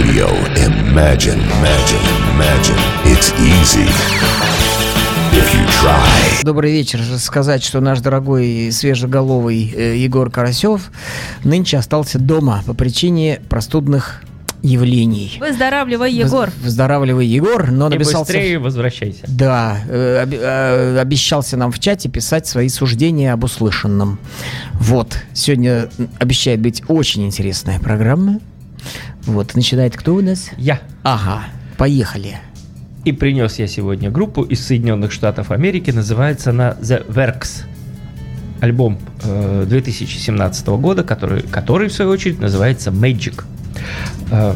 Radio. Imagine, imagine, imagine. It's easy. If you try. Добрый вечер. Сказать, что наш дорогой свежеголовый э, Егор Карасев нынче остался дома по причине простудных явлений. Выздоравливай, Егор. Выздоравливай, Егор, но И написался... быстрее возвращайся. Да, э, э, обещался нам в чате писать свои суждения об услышанном. Вот, сегодня обещает быть очень интересная программа. Вот, начинает кто у нас? Я. Ага, поехали. И принес я сегодня группу из Соединенных Штатов Америки. Называется она The Works. Альбом э, 2017 года, который, который, в свою очередь, называется Magic. Э,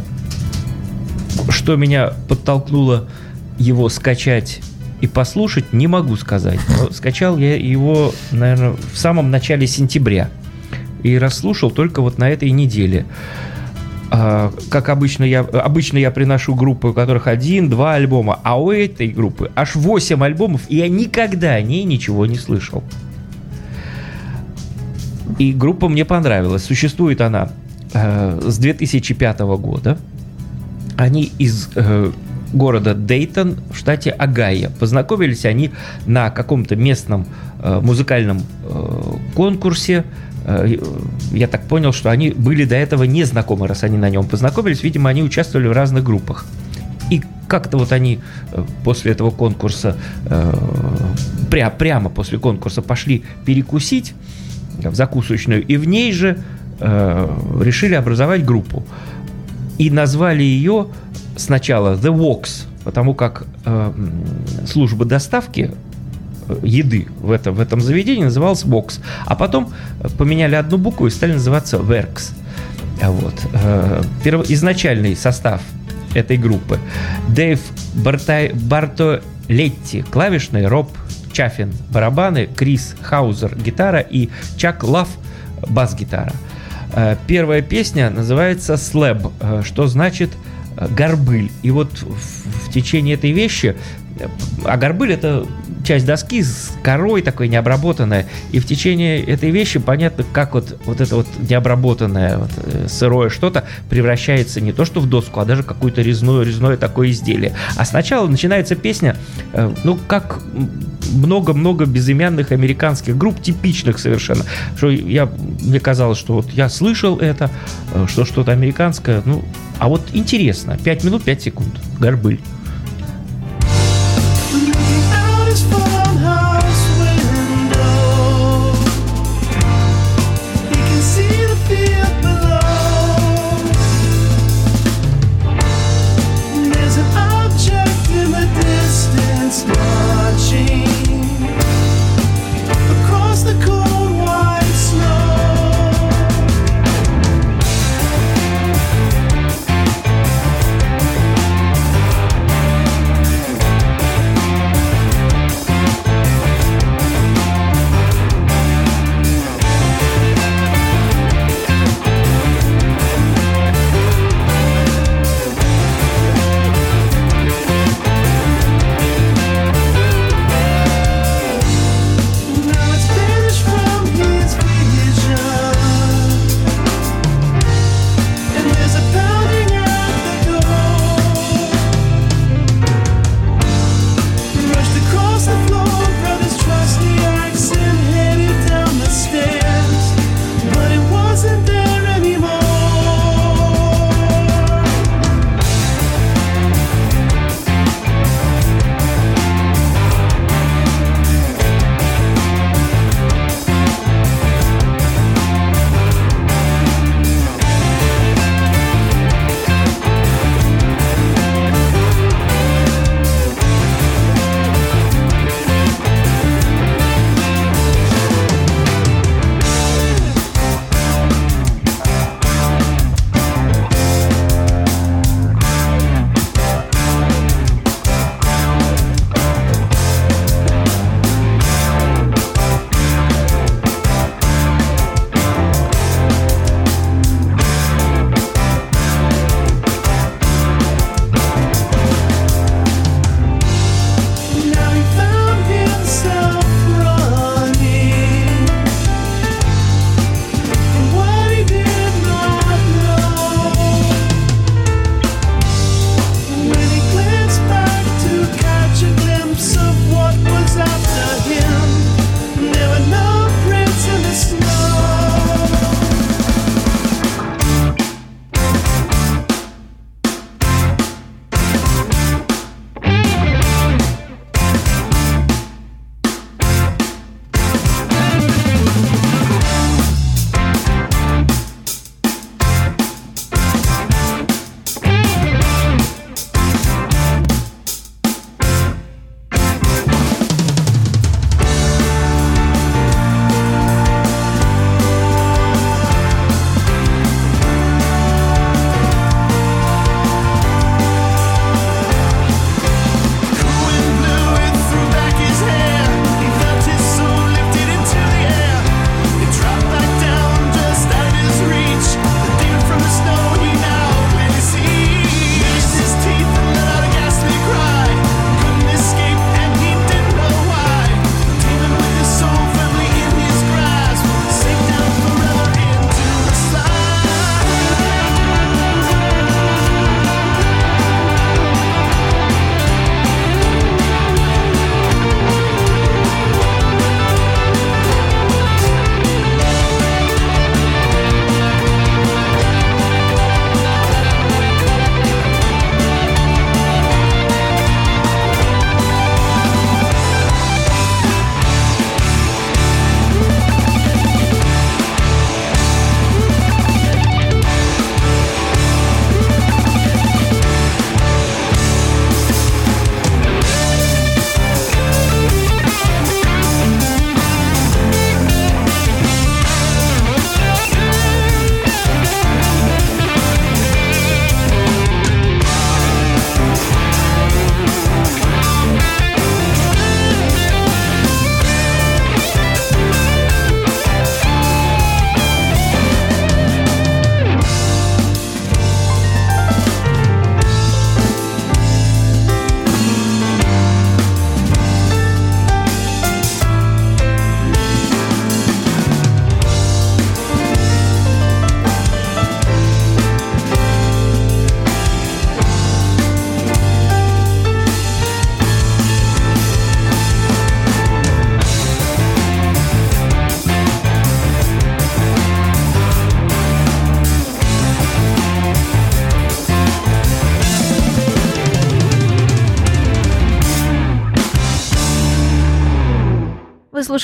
что меня подтолкнуло его скачать и послушать, не могу сказать. Но скачал я его, наверное, в самом начале сентября. И расслушал только вот на этой неделе. Как обычно я, обычно я приношу группы, у которых один-два альбома, а у этой группы аж 8 альбомов, и я никогда о ней ничего не слышал. И группа мне понравилась. Существует она э, с 2005 года. Они из э, города Дейтон в штате Огайо. Познакомились они на каком-то местном э, музыкальном э, конкурсе. Э, Я так понял, что они были до этого не знакомы, раз они на нем познакомились. Видимо, они участвовали в разных группах. И как-то вот они э, после этого конкурса, э, пря- прямо после конкурса пошли перекусить в закусочную, и в ней же э, решили образовать группу. И назвали ее сначала The Walks, потому как э, служба доставки э, еды в этом, в этом заведении называлась Vox. А потом э, поменяли одну букву и стали называться Works. А Вот. Э, перво- изначальный состав этой группы. Дэйв Бартай- Бартолетти, клавишный, Роб Чаффин, барабаны, Крис Хаузер, гитара и Чак Лав, бас-гитара. Э, Первая песня называется «Слэб», что значит «горбыль». И вот в, течение этой вещи, а горбыль это часть доски с корой такой необработанная, и в течение этой вещи понятно, как вот, вот это вот необработанное вот, э, сырое что-то превращается не то что в доску, а даже какое-то резное, резное такое изделие. А сначала начинается песня, э, ну, как много-много безымянных американских групп, типичных совершенно. Что я, мне казалось, что вот я слышал это, э, что что-то американское, ну, а вот интересно. 5 минут 5 секунд. Горбыль.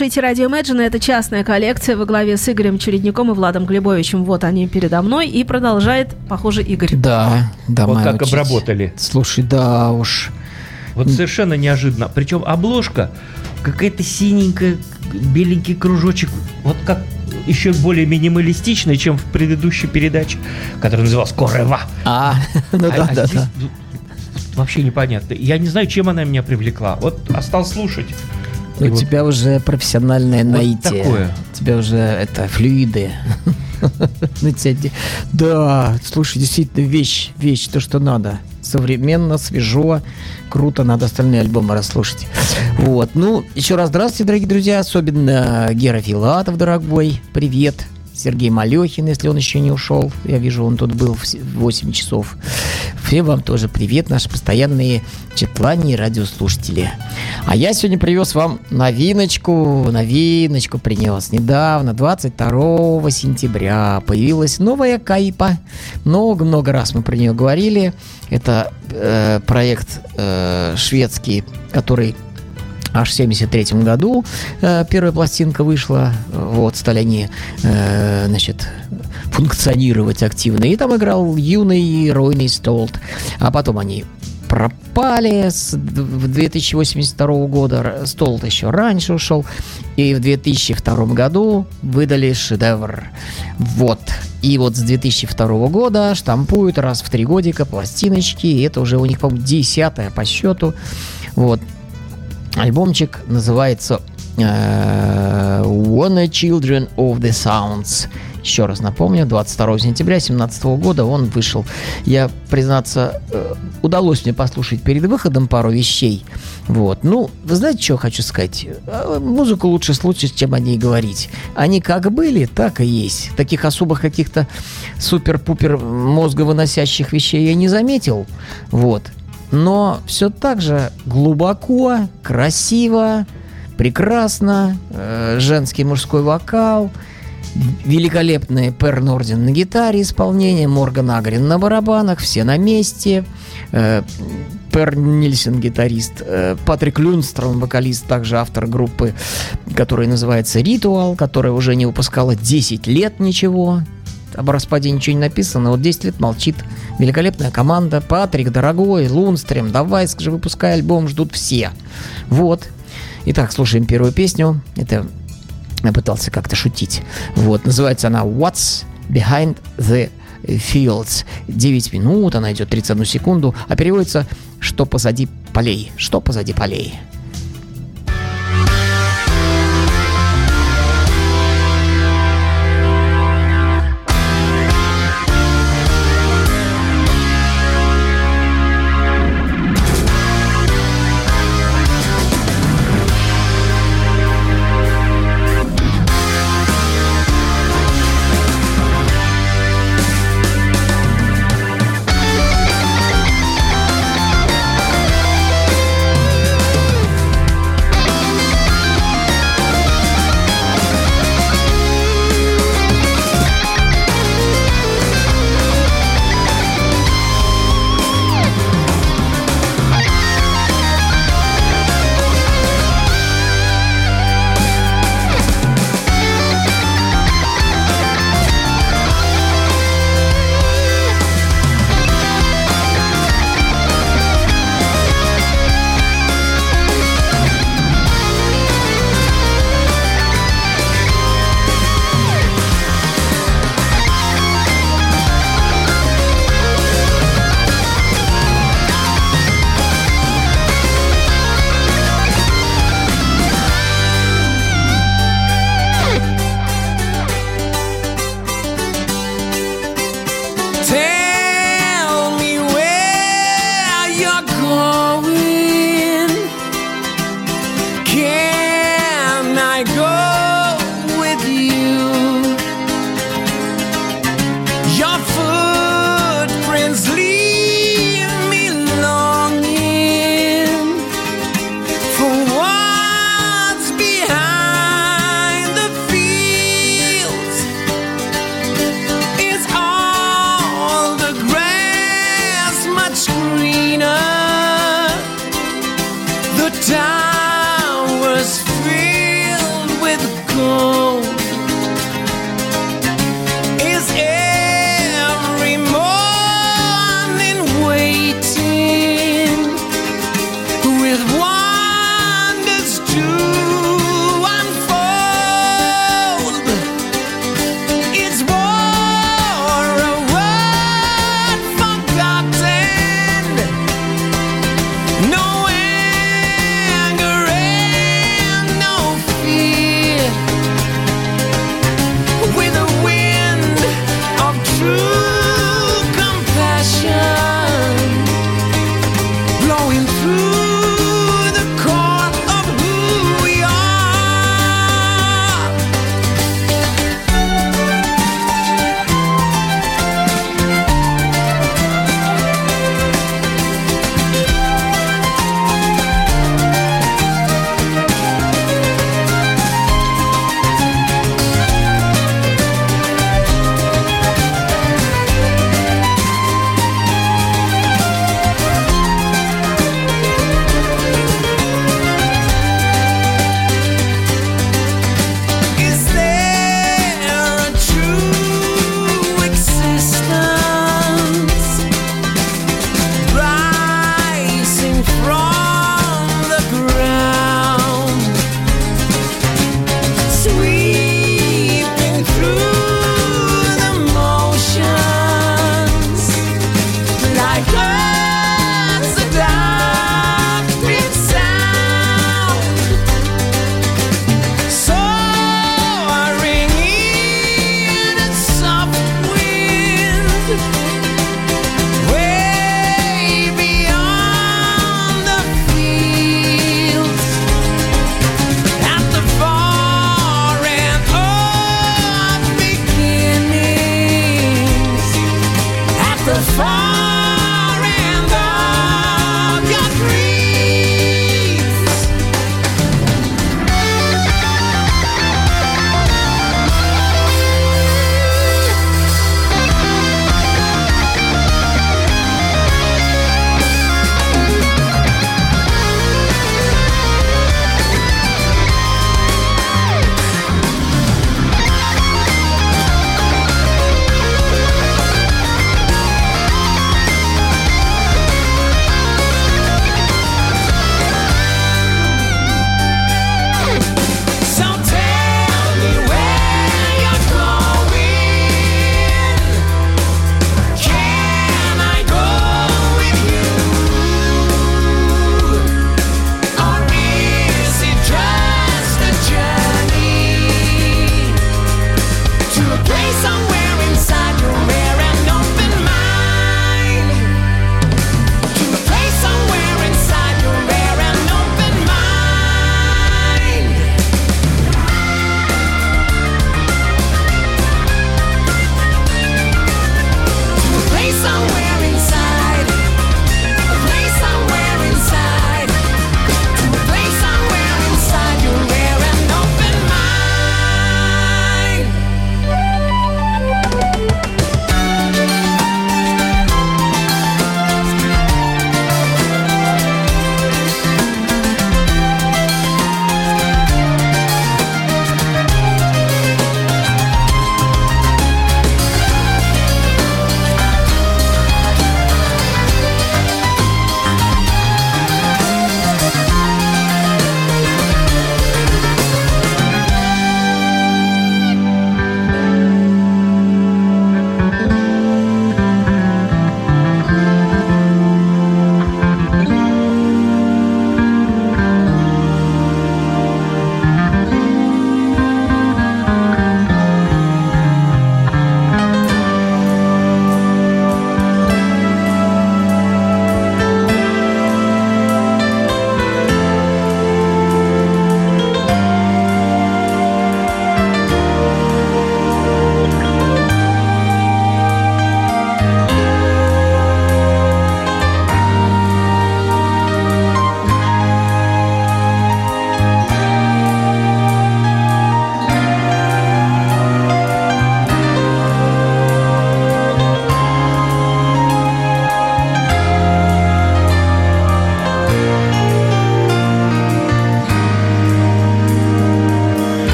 Слушаете радио Imagine. Это частная коллекция во главе с Игорем Чередником и Владом Глебовичем. Вот они передо мной. И продолжает, похоже, Игорь. Да, да, Вот как учить. обработали. Слушай, да уж. Вот совершенно неожиданно. Причем обложка какая-то синенькая, беленький кружочек. Вот как еще более минималистичная, чем в предыдущей передаче, которая называлась Корева. А, ну А- да, а да, здесь, да. Вообще непонятно. Я не знаю, чем она меня привлекла. Вот остался слушать. У вот тебя уже профессиональное Вот наитие. такое. У тебя уже это флюиды. Де- Да, слушай, действительно вещь, вещь, то, что надо. Современно, свежо, круто, надо остальные альбомы расслушать. Вот, ну, еще раз здравствуйте, дорогие друзья, особенно Гера Филатов, дорогой, привет. Сергей Малехин, если он еще не ушел. Я вижу, он тут был в се- в 8 часов. Всем вам тоже привет, наши постоянные читлане и радиослушатели. А я сегодня привез вам новиночку, новиночку принес. Недавно, 22 сентября, появилась новая Кайпа. Много-много раз мы про нее говорили. Это э, проект э, шведский, который аж в 73 году э, первая пластинка вышла. Вот, стали они, э, значит, функционировать активно. И там играл юный Ройный Столт. А потом они пропали с д- в 2082 года. Столт еще раньше ушел. И в 2002 году выдали шедевр. Вот. И вот с 2002 года штампуют раз в три годика пластиночки. И это уже у них, по-моему, десятая по счету. Вот. Альбомчик называется э, Wanna Children of the Sounds. Еще раз напомню, 22 сентября 2017 года он вышел. Я, признаться, э, удалось мне послушать перед выходом пару вещей. Вот. Ну, вы знаете, что хочу сказать? Э, Музыку лучше слушать, чем о ней говорить. Они как были, так и есть. Таких особых каких-то супер-пупер мозговыносящих вещей я не заметил. Вот. Но все так же глубоко, красиво, прекрасно, э, женский мужской вокал, великолепные Пер Норден на гитаре исполнение, Морган Агрин на барабанах, все на месте, э, Пер Нильсен гитарист, э, Патрик Люнстром вокалист, также автор группы, которая называется Ритуал, которая уже не выпускала 10 лет ничего, об распаде ничего не написано, вот 10 лет молчит. Великолепная команда. Патрик, дорогой, Лунстрем, давай, скажи, выпускай альбом, ждут все. Вот. Итак, слушаем первую песню. Это я пытался как-то шутить. Вот, называется она What's Behind the Fields. 9 минут, она идет 31 секунду, а переводится Что позади полей. Что позади полей.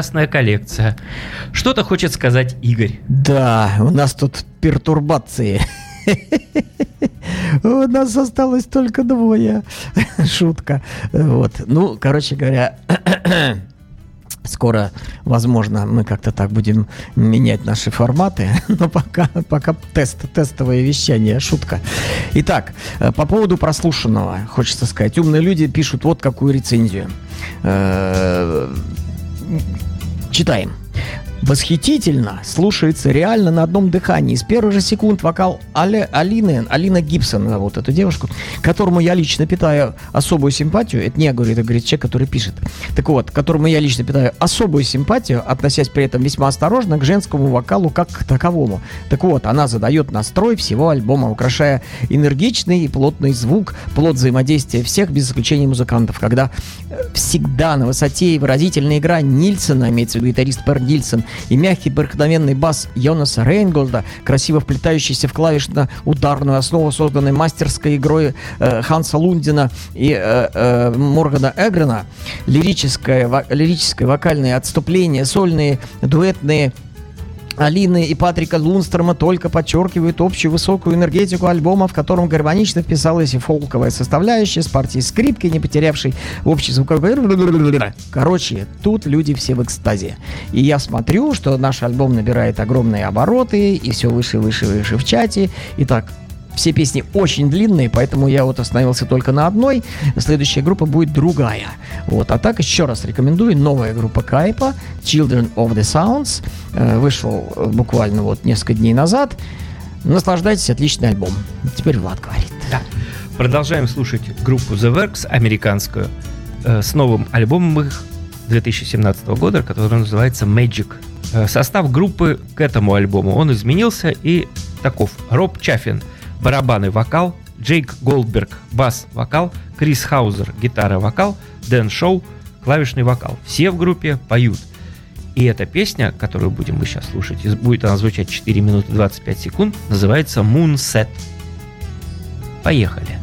Частная коллекция. Что-то хочет сказать Игорь. Да, у нас тут пертурбации. У нас осталось только двое. Шутка. Вот. Ну, короче говоря, скоро, возможно, мы как-то так будем менять наши форматы, но пока, пока тест, тестовое вещание, шутка. Итак, э, по поводу прослушанного, хочется сказать, умные люди пишут вот какую рецензию. Читаем. Восхитительно, слушается реально на одном дыхании. С первых же секунд вокал Але, Алины, Алина Гибсон, вот эту девушку, которому я лично питаю особую симпатию. Это не я говорю, это говорит человек, который пишет. Так вот, которому я лично питаю особую симпатию, относясь при этом весьма осторожно к женскому вокалу как к таковому. Так вот, она задает настрой всего альбома, украшая энергичный и плотный звук, плод взаимодействия всех, без исключения музыкантов, когда э, всегда на высоте и выразительная игра Нильсона, имеется в виду гитарист Пер Нильсон, и мягкий проникновенный бас Йонаса Рейнголда, красиво вплетающийся в клавишно-ударную основу, созданной мастерской игрой э, Ханса Лундина и э, э, Моргана Эгрена, лирическое, во- лирическое вокальное отступление, сольные, дуэтные Алины и Патрика Лунстрома только подчеркивают общую высокую энергетику альбома, в котором гармонично вписалась и фолковая составляющая с партией скрипки, не потерявшей общий звуковой... Короче, тут люди все в экстазе. И я смотрю, что наш альбом набирает огромные обороты, и все выше, выше, выше в чате. Итак, все песни очень длинные, поэтому я вот остановился только на одной. Следующая группа будет другая. Вот. А так еще раз рекомендую. Новая группа Кайпа Children of the Sounds. Э, Вышел э, буквально вот несколько дней назад. Наслаждайтесь, отличный альбом. Теперь Влад говорит. Да. Продолжаем слушать группу The Works, американскую, э, с новым альбомом их 2017 года, который называется Magic. Состав группы к этому альбому, он изменился и таков. Роб Чаффин, барабаны, вокал, Джейк Голдберг, бас, вокал, Крис Хаузер, гитара, вокал, Дэн Шоу, клавишный вокал. Все в группе поют. И эта песня, которую будем мы сейчас слушать, будет она звучать 4 минуты 25 секунд, называется Moonset. Поехали.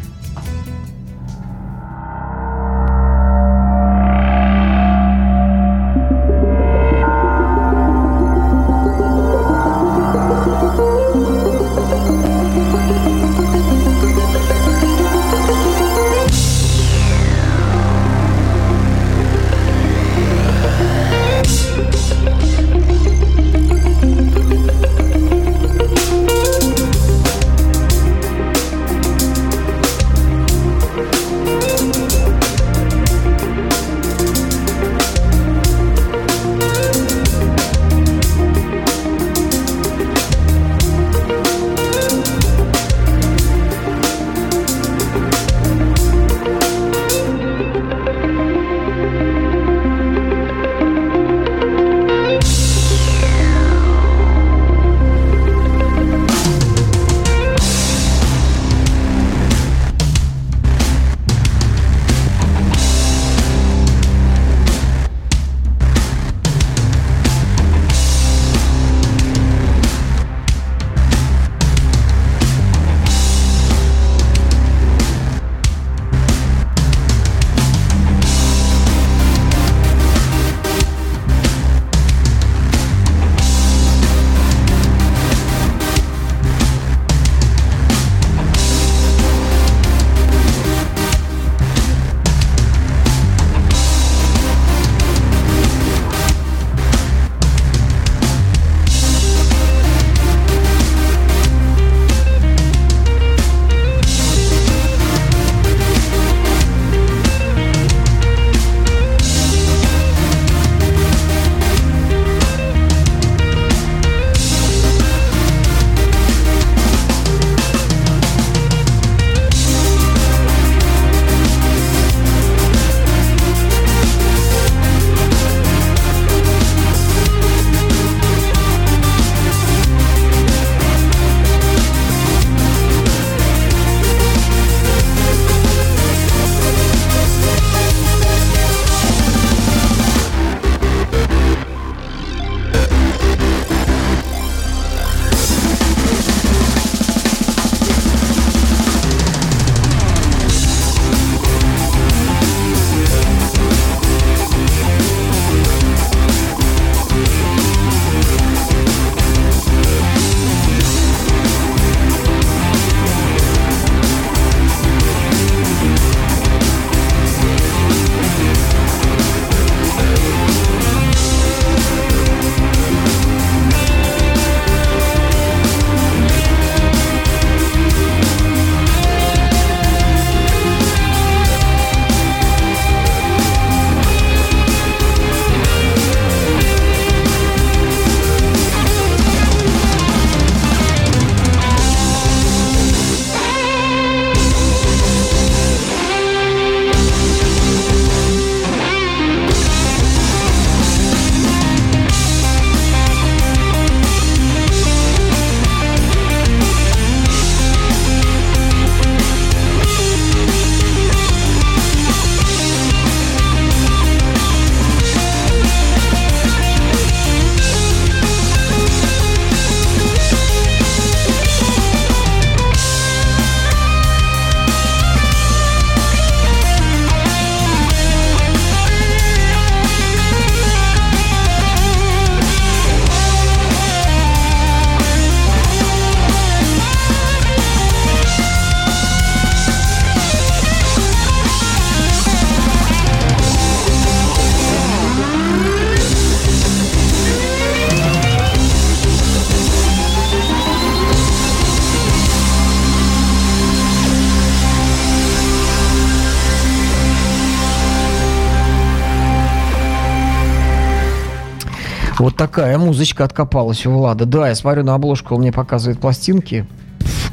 Вот такая музычка откопалась у Влада. Да, я смотрю на обложку, он мне показывает пластинки.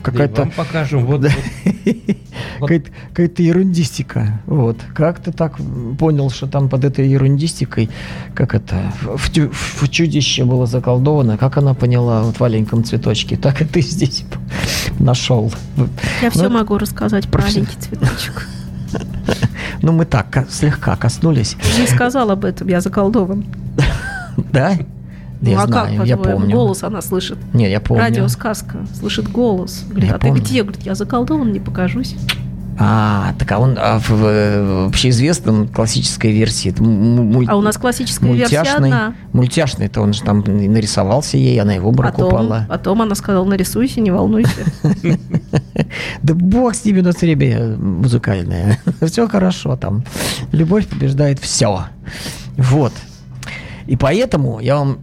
Какая-то Вам покажем. Вот, какая-то какая-то ерундистика. Вот. Как ты так понял, что там под этой ерундистикой, как это, в, тю- в чудище было заколдовано, как она поняла вот в маленьком цветочке, так и ты здесь нашел. Я все это- могу рассказать про маленький цветочек. Ну, мы так слегка коснулись. Не сказал об этом, я заколдован. Да? Ну я а знаю, как, я помню. голос она слышит? Не, я помню. Радиосказка. Слышит голос. Говорит, Я а ты помню. где? Говорит, я заколдован, не покажусь. А, так а он а в, в общеизвестном классической версии. это муль- А у нас классическая версия мультяшный, одна. мультяшный, то он же там нарисовался ей, она его обморок Потом, упала. потом она сказала, нарисуйся, не волнуйся. Да бог с ними, у нас время музыкальное. Все хорошо там. Любовь побеждает все. Вот. И поэтому я вам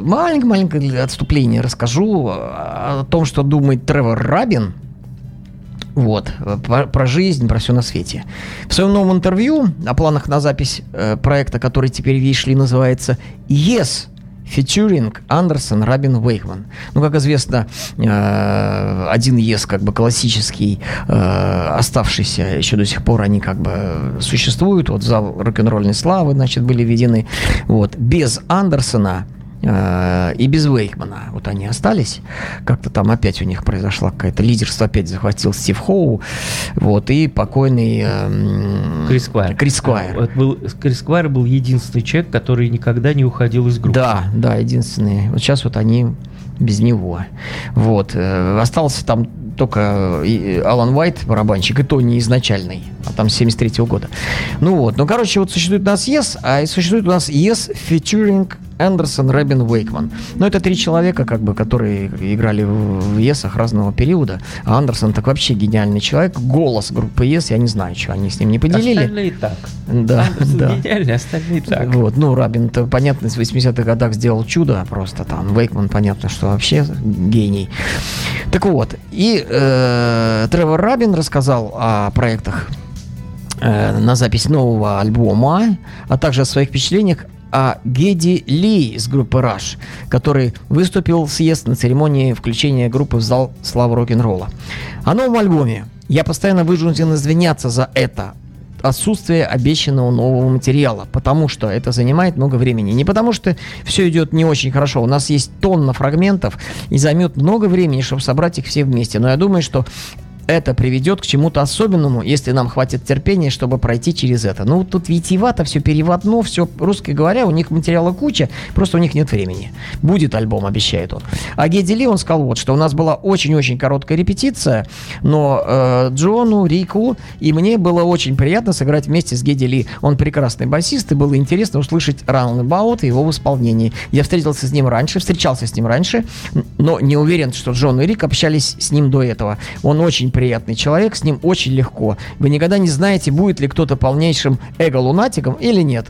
маленькое-маленькое отступление расскажу о том, что думает Тревор Рабин. Вот, э, про, про жизнь, про все на свете. В своем новом интервью о планах на запись э, проекта, который теперь, видишь ли, называется «Yes», featuring Андерсон, Рабин, Вейхман. Ну, как известно, э, один ЕС, как бы классический, э, оставшийся еще до сих пор, они как бы существуют. Вот в зал рок-н-ролльной славы, значит, были введены. Вот. Без Андерсона э, и без Вейхмана. Вот они остались. Как-то там опять у них произошла какая-то лидерство, опять захватил Стив Хоу. Вот, и покойный эм, Крис Сквайр. Крис Сквайр. Вот был, Крис Сквайр был единственный человек, который никогда не уходил из группы. Да, да, единственные. Вот сейчас вот они без него. Вот. э, Остался там только и- Алан Уайт, барабанщик, и то не изначальный, а там с 73 года. Ну вот. Ну, короче, вот существует у нас Yes, а и существует у нас Yes featuring Эндерсон, Рэбин, Уэйкман. Ну, это три человека, как бы, которые играли в Есах разного периода. А Андерсон так вообще гениальный человек. Голос группы Yes, я не знаю, что они с ним не поделили. Остальные так. Да, Андерсон да. гениальный, остальные так. Вот, ну, Рабин-то, понятно, в 80-х годах сделал чудо просто там. Вейкман, понятно, что вообще гений. Так вот, и э, Тревор Рабин рассказал о проектах э, на запись нового альбома, а также о своих впечатлениях о Геди Ли из группы Rush, который выступил в съезд на церемонии включения группы в зал славы рок-н-ролла. О новом альбоме. Я постоянно вынужден извиняться за это, отсутствие обещанного нового материала, потому что это занимает много времени. Не потому что все идет не очень хорошо. У нас есть тонна фрагментов и займет много времени, чтобы собрать их все вместе. Но я думаю, что это приведет к чему-то особенному, если нам хватит терпения, чтобы пройти через это. Ну, тут витиевато, все переводно, все, русски говоря, у них материала куча, просто у них нет времени. Будет альбом, обещает он. А Геди Ли, он сказал вот, что у нас была очень-очень короткая репетиция, но э, Джону, Рику и мне было очень приятно сыграть вместе с Геди Ли. Он прекрасный басист, и было интересно услышать Roundabout и его в исполнении. Я встретился с ним раньше, встречался с ним раньше, но не уверен, что Джон и Рик общались с ним до этого. Он очень приятный человек, с ним очень легко. Вы никогда не знаете, будет ли кто-то полнейшим эго-лунатиком или нет.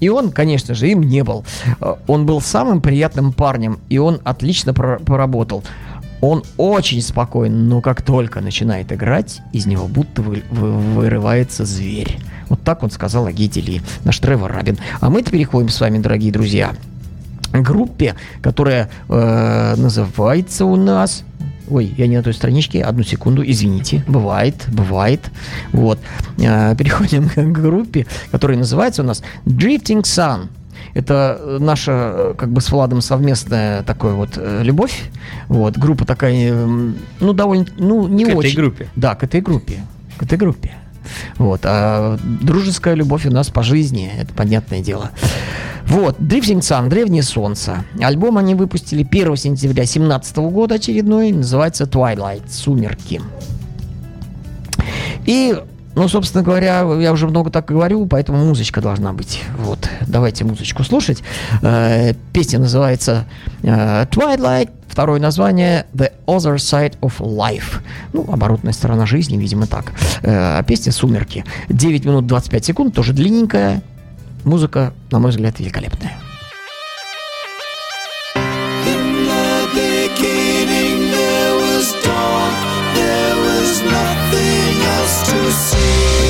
И он, конечно же, им не был. Э, Он был самым приятным парнем, и он отлично поработал. Он очень спокоен, но как только начинает играть, из него будто вы- вы- вырывается зверь. Вот так он сказал о Гите Ли, наш Тревор Рабин. А мы переходим с вами, дорогие друзья, к группе, которая э, называется у нас... Ой, я не на той страничке, одну секунду, извините, бывает, бывает. Вот, Э, переходим к группе, которая называется у нас Drifting Sun. Это э, наша, э, как бы с Владом совместная такая вот любовь. Вот, группа такая, ну, довольно, ну, не К этой очень. группе. Да, к этой группе. К этой группе. Вот. А дружеская любовь у нас по жизни, это понятное дело. Вот, Drifting Sun, Древнее Солнце. Альбом они выпустили 1 сентября 2017 года очередной, называется Twilight, Сумерки. И, ну, собственно говоря, я уже много так говорю, поэтому музычка должна быть. Вот, давайте музычку слушать. Э, Песня называется э, Twilight, второе название The Other Side of Life. Ну, оборотная сторона жизни, видимо, так. Э, А песня «Сумерки». 9 минут 25 секунд, тоже длинненькая. Музыка, на мой взгляд, великолепная. To see.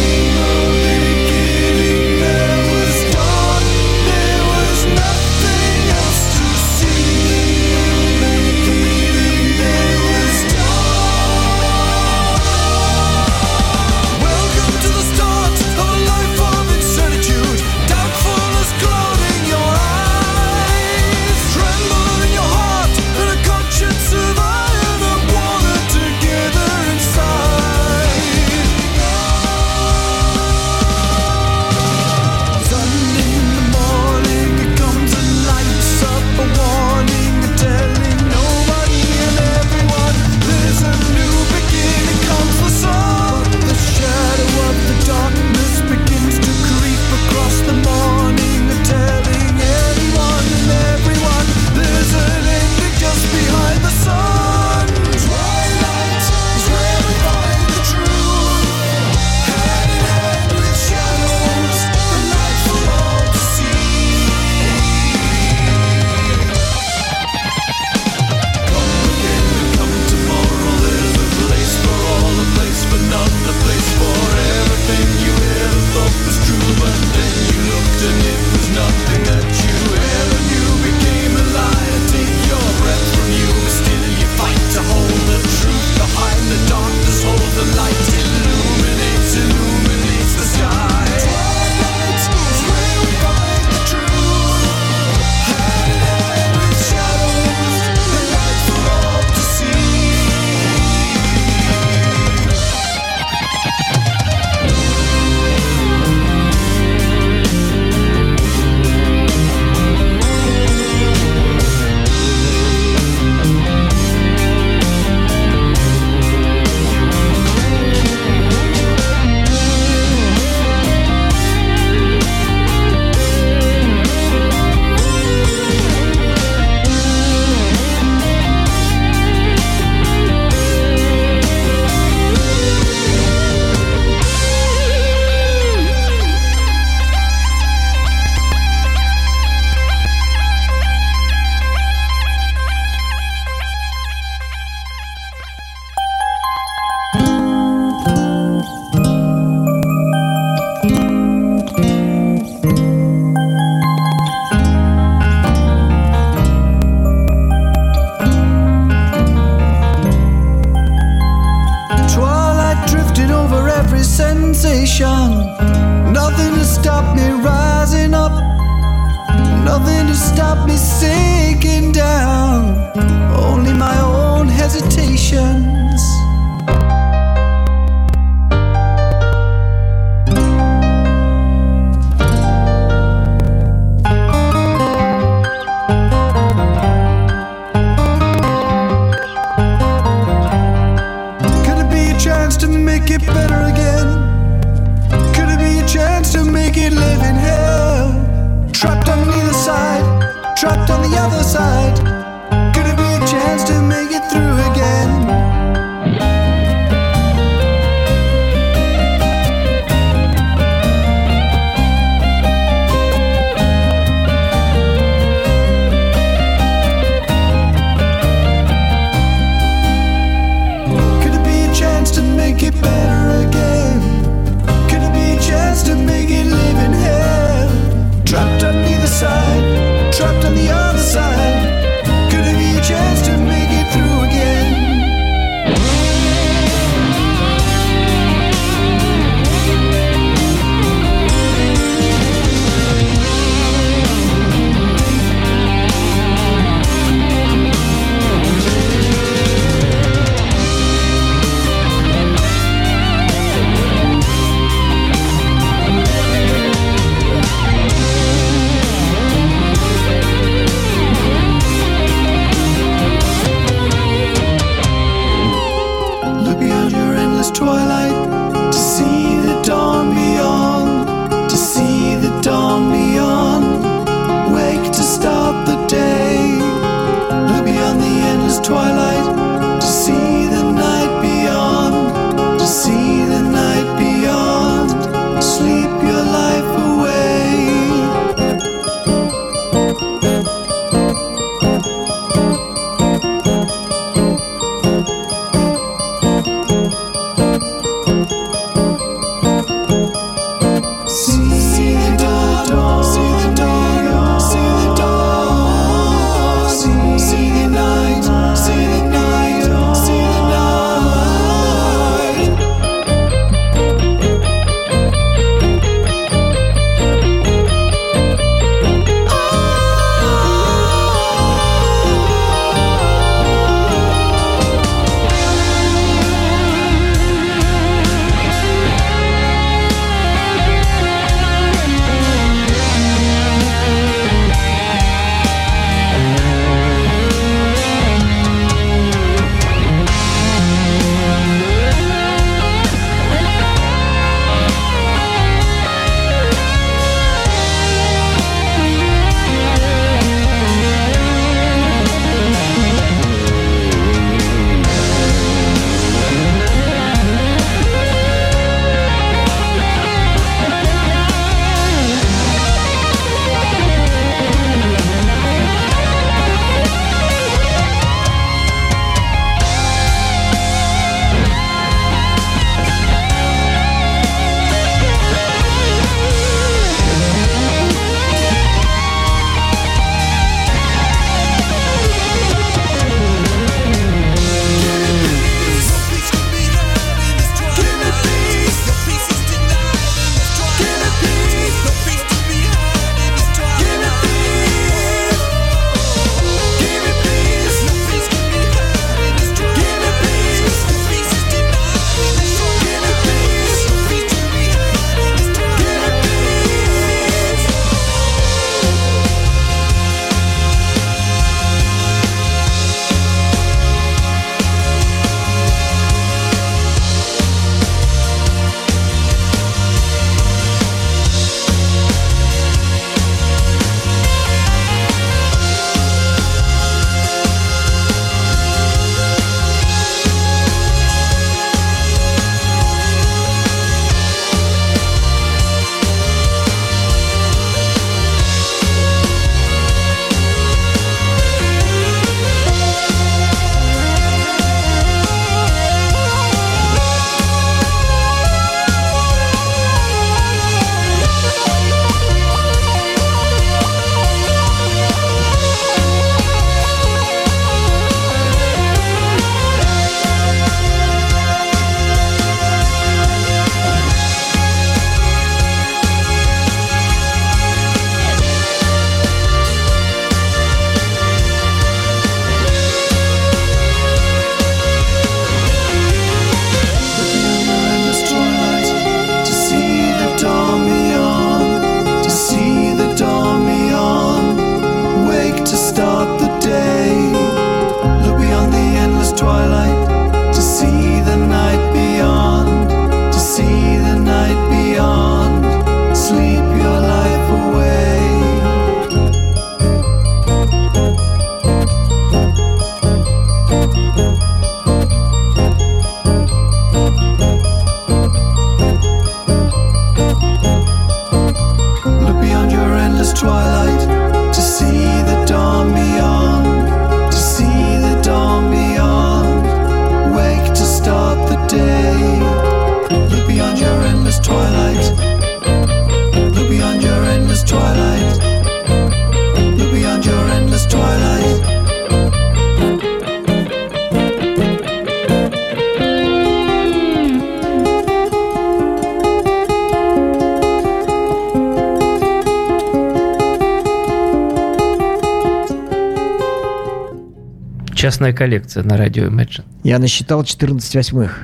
Частная коллекция на радио Imagine. Я насчитал 14 восьмых.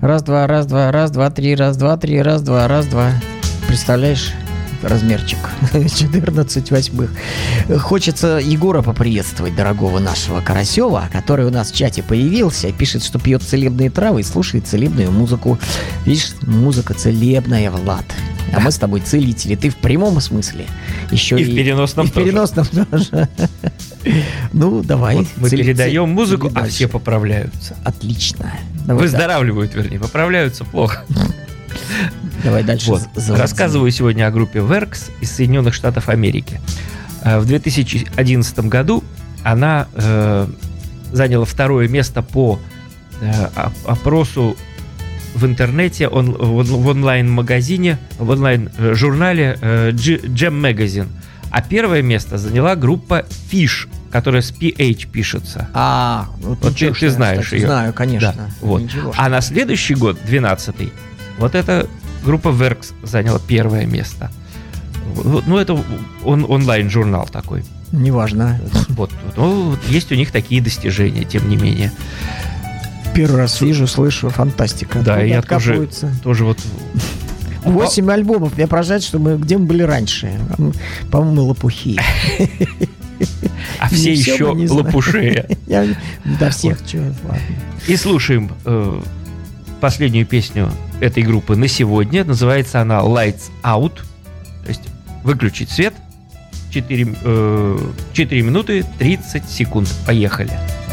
Раз, два, раз, два, раз, два, три, раз, два, три, раз, два, раз, два. Представляешь? размерчик 14 восьмых. Хочется Егора поприветствовать, дорогого нашего Карасева, который у нас в чате появился, пишет, что пьет целебные травы и слушает целебную музыку. Видишь, музыка целебная, Влад. А мы с тобой целители. Ты в прямом смысле. Еще И в переносном и в переносном тоже. Ну, давай. Вот мы цели- передаем цели музыку, а все поправляются. Отлично. Давай, Выздоравливают, вернее, поправляются плохо. да- давай дальше. Вот. Рассказываю сегодня о группе Verx из Соединенных Штатов Америки. Э, В 2011 году она э, заняла второе место по э, оп- опросу в интернете, он, в он- в онлайн-магазине, в онлайн-журнале э, G- Gem Magazine. А первое место заняла группа Fish, которая с PH пишется. А, вот, Вот ты- ты знаешь кстати, её. Знаю, конечно. Да, вот. Ничего, А на следующий год, 12-й, вот эта группа Verx заняла первое место. Ну, это он, онлайн-журнал такой. Неважно. Вот. Ну, вот есть у них такие достижения, тем не менее. Первый раз вижу, слышу, фантастика. Да, Откуда я тоже, тоже вот... Восемь альбомов. Мне поражает, что мы где мы были раньше. По-моему, лопухи. А все еще. Я до всех. И слушаем э, последнюю песню этой группы на сегодня. Называется она Lights Out. То есть выключить свет. 4, 4 минуты 30 секунд. Поехали. Lights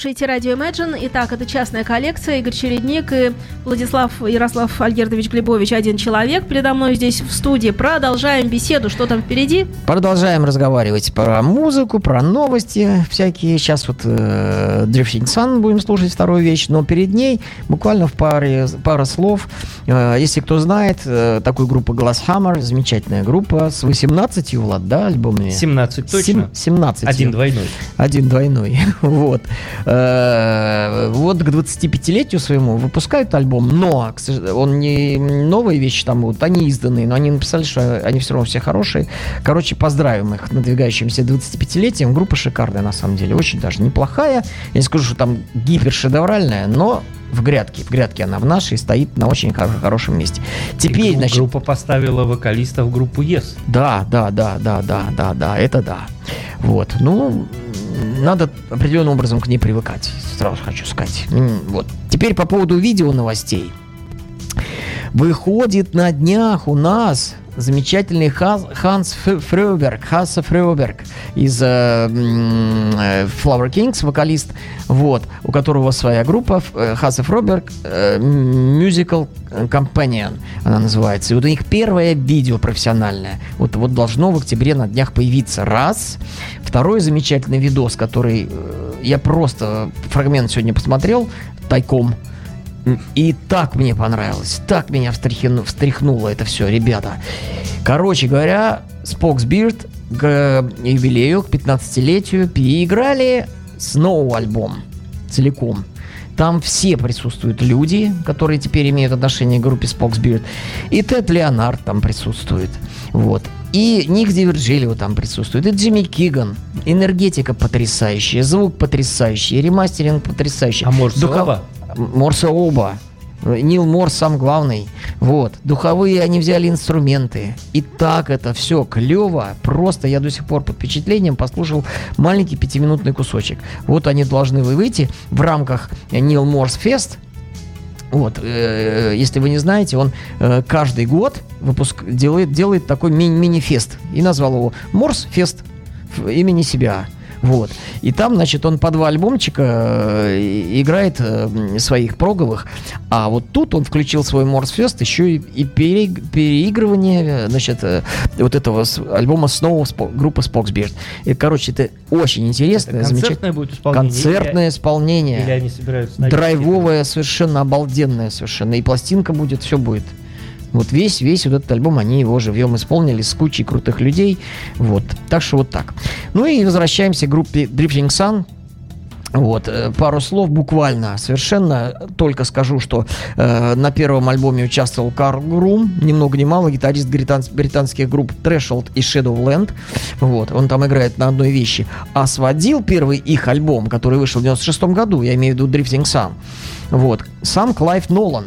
слушаете радио Imagine. Итак, это частная коллекция. Игорь Чередник и Владислав Ярослав Альгердович Глебович «Один человек». Передо мной здесь в студии. Продолжаем беседу. Что там впереди? Продолжаем разговаривать про музыку, про новости всякие. Сейчас вот э, Drifting Sun будем слушать вторую вещь, но перед ней буквально в паре, пара слов. Э, если кто знает, э, такую группу Glasshammer, замечательная группа с 18, Влад, да, альбомами? 17 точно. Сем- 17. Один двойной. Один двойной. вот. Э, Вот к 25-летию своему выпускают альбом, но он не новые вещи там вот, они изданные, но они написали, что они все равно все хорошие. Короче, поздравим их надвигающимся 25-летием. Группа шикарная, на самом деле, очень даже неплохая. Я не скажу, что там гипершедевральная, но в грядке, в грядке она в нашей стоит на очень хор- хорошем месте. Теперь, И значит, группа поставила вокалиста в группу Yes. да, да, да, да, да, да, да, это да. Вот, ну, надо определенным образом к ней привыкать, сразу хочу сказать. Вот. Теперь по поводу видео новостей. Выходит на днях у нас замечательный Хас- Ханс Фрёберг, Хасса Фрёберг из э, э, Flower Kings, вокалист, вот, у которого своя группа, э, Хасса Фрёберг э, Musical Companion, она называется. И вот у них первое видео профессиональное. Вот, вот должно в октябре на днях появиться. Раз. Второй замечательный видос, который э, я просто фрагмент сегодня посмотрел тайком. И так мне понравилось, так меня встряхну- встряхнуло это все, ребята. Короче говоря, Споксбирд к юбилею, к 15-летию переиграли снова альбом целиком. Там все присутствуют люди, которые теперь имеют отношение к группе Споксбирд. И Тед Леонард там присутствует. Вот. И Ник Диверджилио там присутствует, и Джимми Киган. Энергетика потрясающая, звук потрясающий, ремастеринг потрясающий. А может, Духа-? Морса оба. Нил Морс сам главный. Вот. Духовые они взяли инструменты. И так это все клево. Просто я до сих пор под впечатлением послушал маленький пятиминутный кусочек. Вот они должны вы выйти в рамках Нил Морс Фест. Вот, э, если вы не знаете, он э, каждый год выпуск делает, делает такой ми- мини-фест. И назвал его Морс Фест имени себя. Вот. И там, значит, он по два альбомчика э, играет э, своих проговых. А вот тут он включил свой Морсфест еще и, и переиг- переигрывание, э, значит, вот этого альбома снова группы Споксбирд. И, короче, это очень интересно, замечательно. Концертное будет исполнение? Концертное исполнение. Или, или они собираются? Драйвовая, совершенно обалденная совершенно. И пластинка будет, все будет. Вот весь, весь вот этот альбом, они его живьем исполнили с кучей крутых людей. Вот. Так что вот так. Ну и возвращаемся к группе Drifting Sun. Вот, э, пару слов буквально, совершенно только скажу, что э, на первом альбоме участвовал Карл Грум, ни много ни мало, гитарист британс- британских групп Threshold и Shadowland, вот, он там играет на одной вещи, а сводил первый их альбом, который вышел в 96 году, я имею в виду Drifting Sun, вот, сам Клайв Нолан,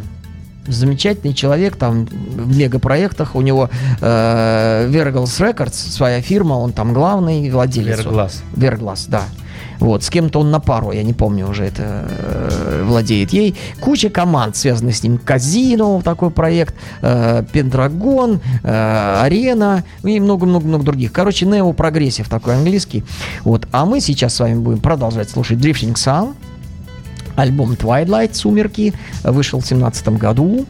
замечательный человек там в мегапроектах. У него э, Verglas Records, своя фирма, он там главный владелец. Verglass. Верглас, да. Вот, с кем-то он на пару, я не помню уже, это э, владеет ей. Куча команд, связанных с ним. Казино, такой проект, э, Пендрагон, э, Арена и много-много-много других. Короче, неопрогрессив такой английский. Вот, а мы сейчас с вами будем продолжать слушать Drifting Sun. Альбом Twilight «Сумерки» вышел в 2017 году.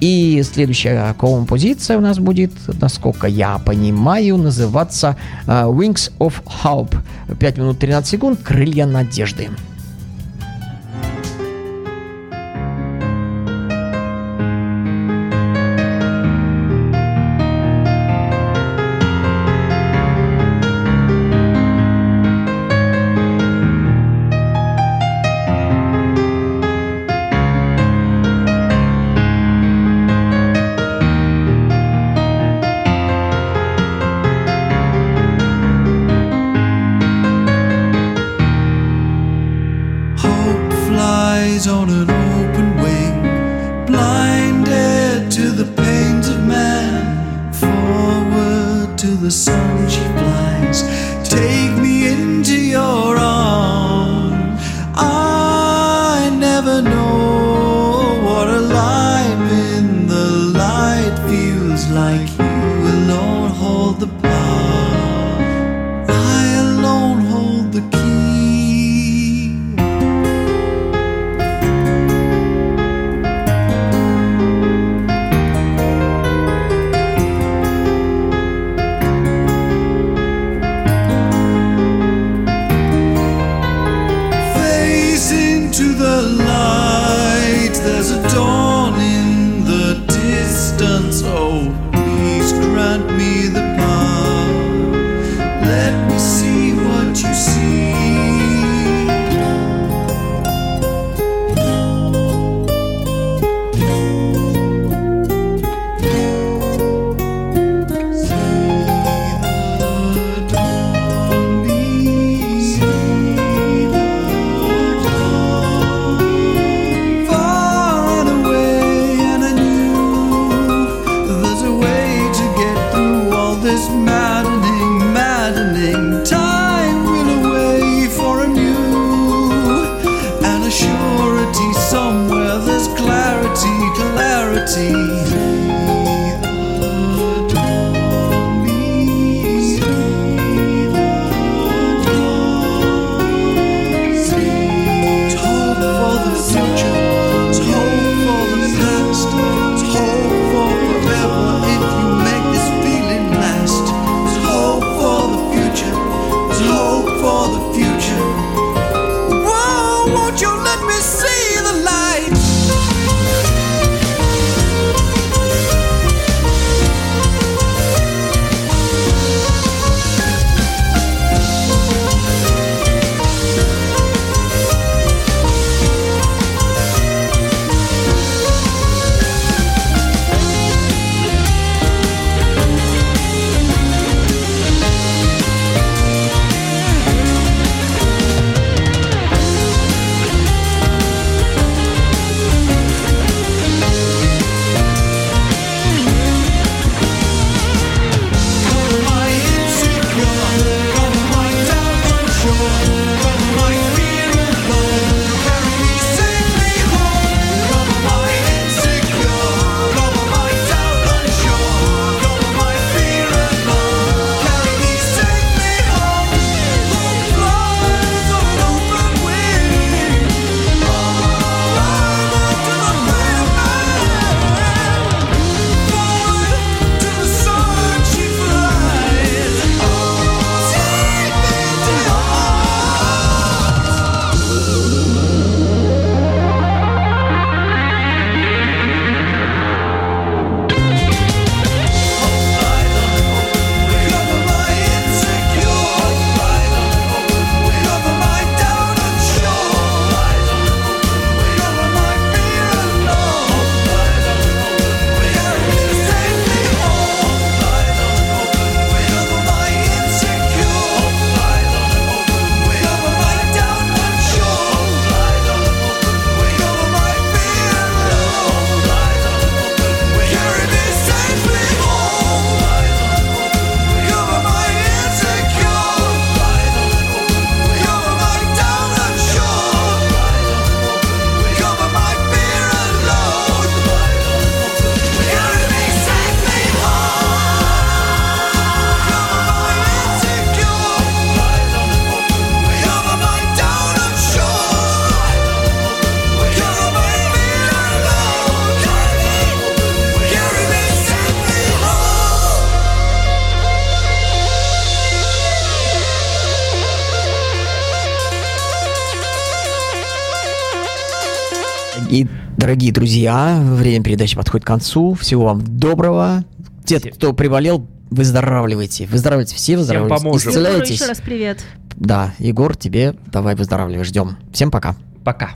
И следующая композиция у нас будет, насколько я понимаю, называться э, Wings of Hope. 5 минут 13 секунд. Крылья надежды. Дорогие друзья, время передачи подходит к концу. Всего вам доброго. Те, кто приболел, выздоравливайте. Выздоравливайте все, выздоравливайте. Всем поможем. Еще раз привет. Да, Егор, тебе давай выздоравливай. Ждем. Всем пока. Пока.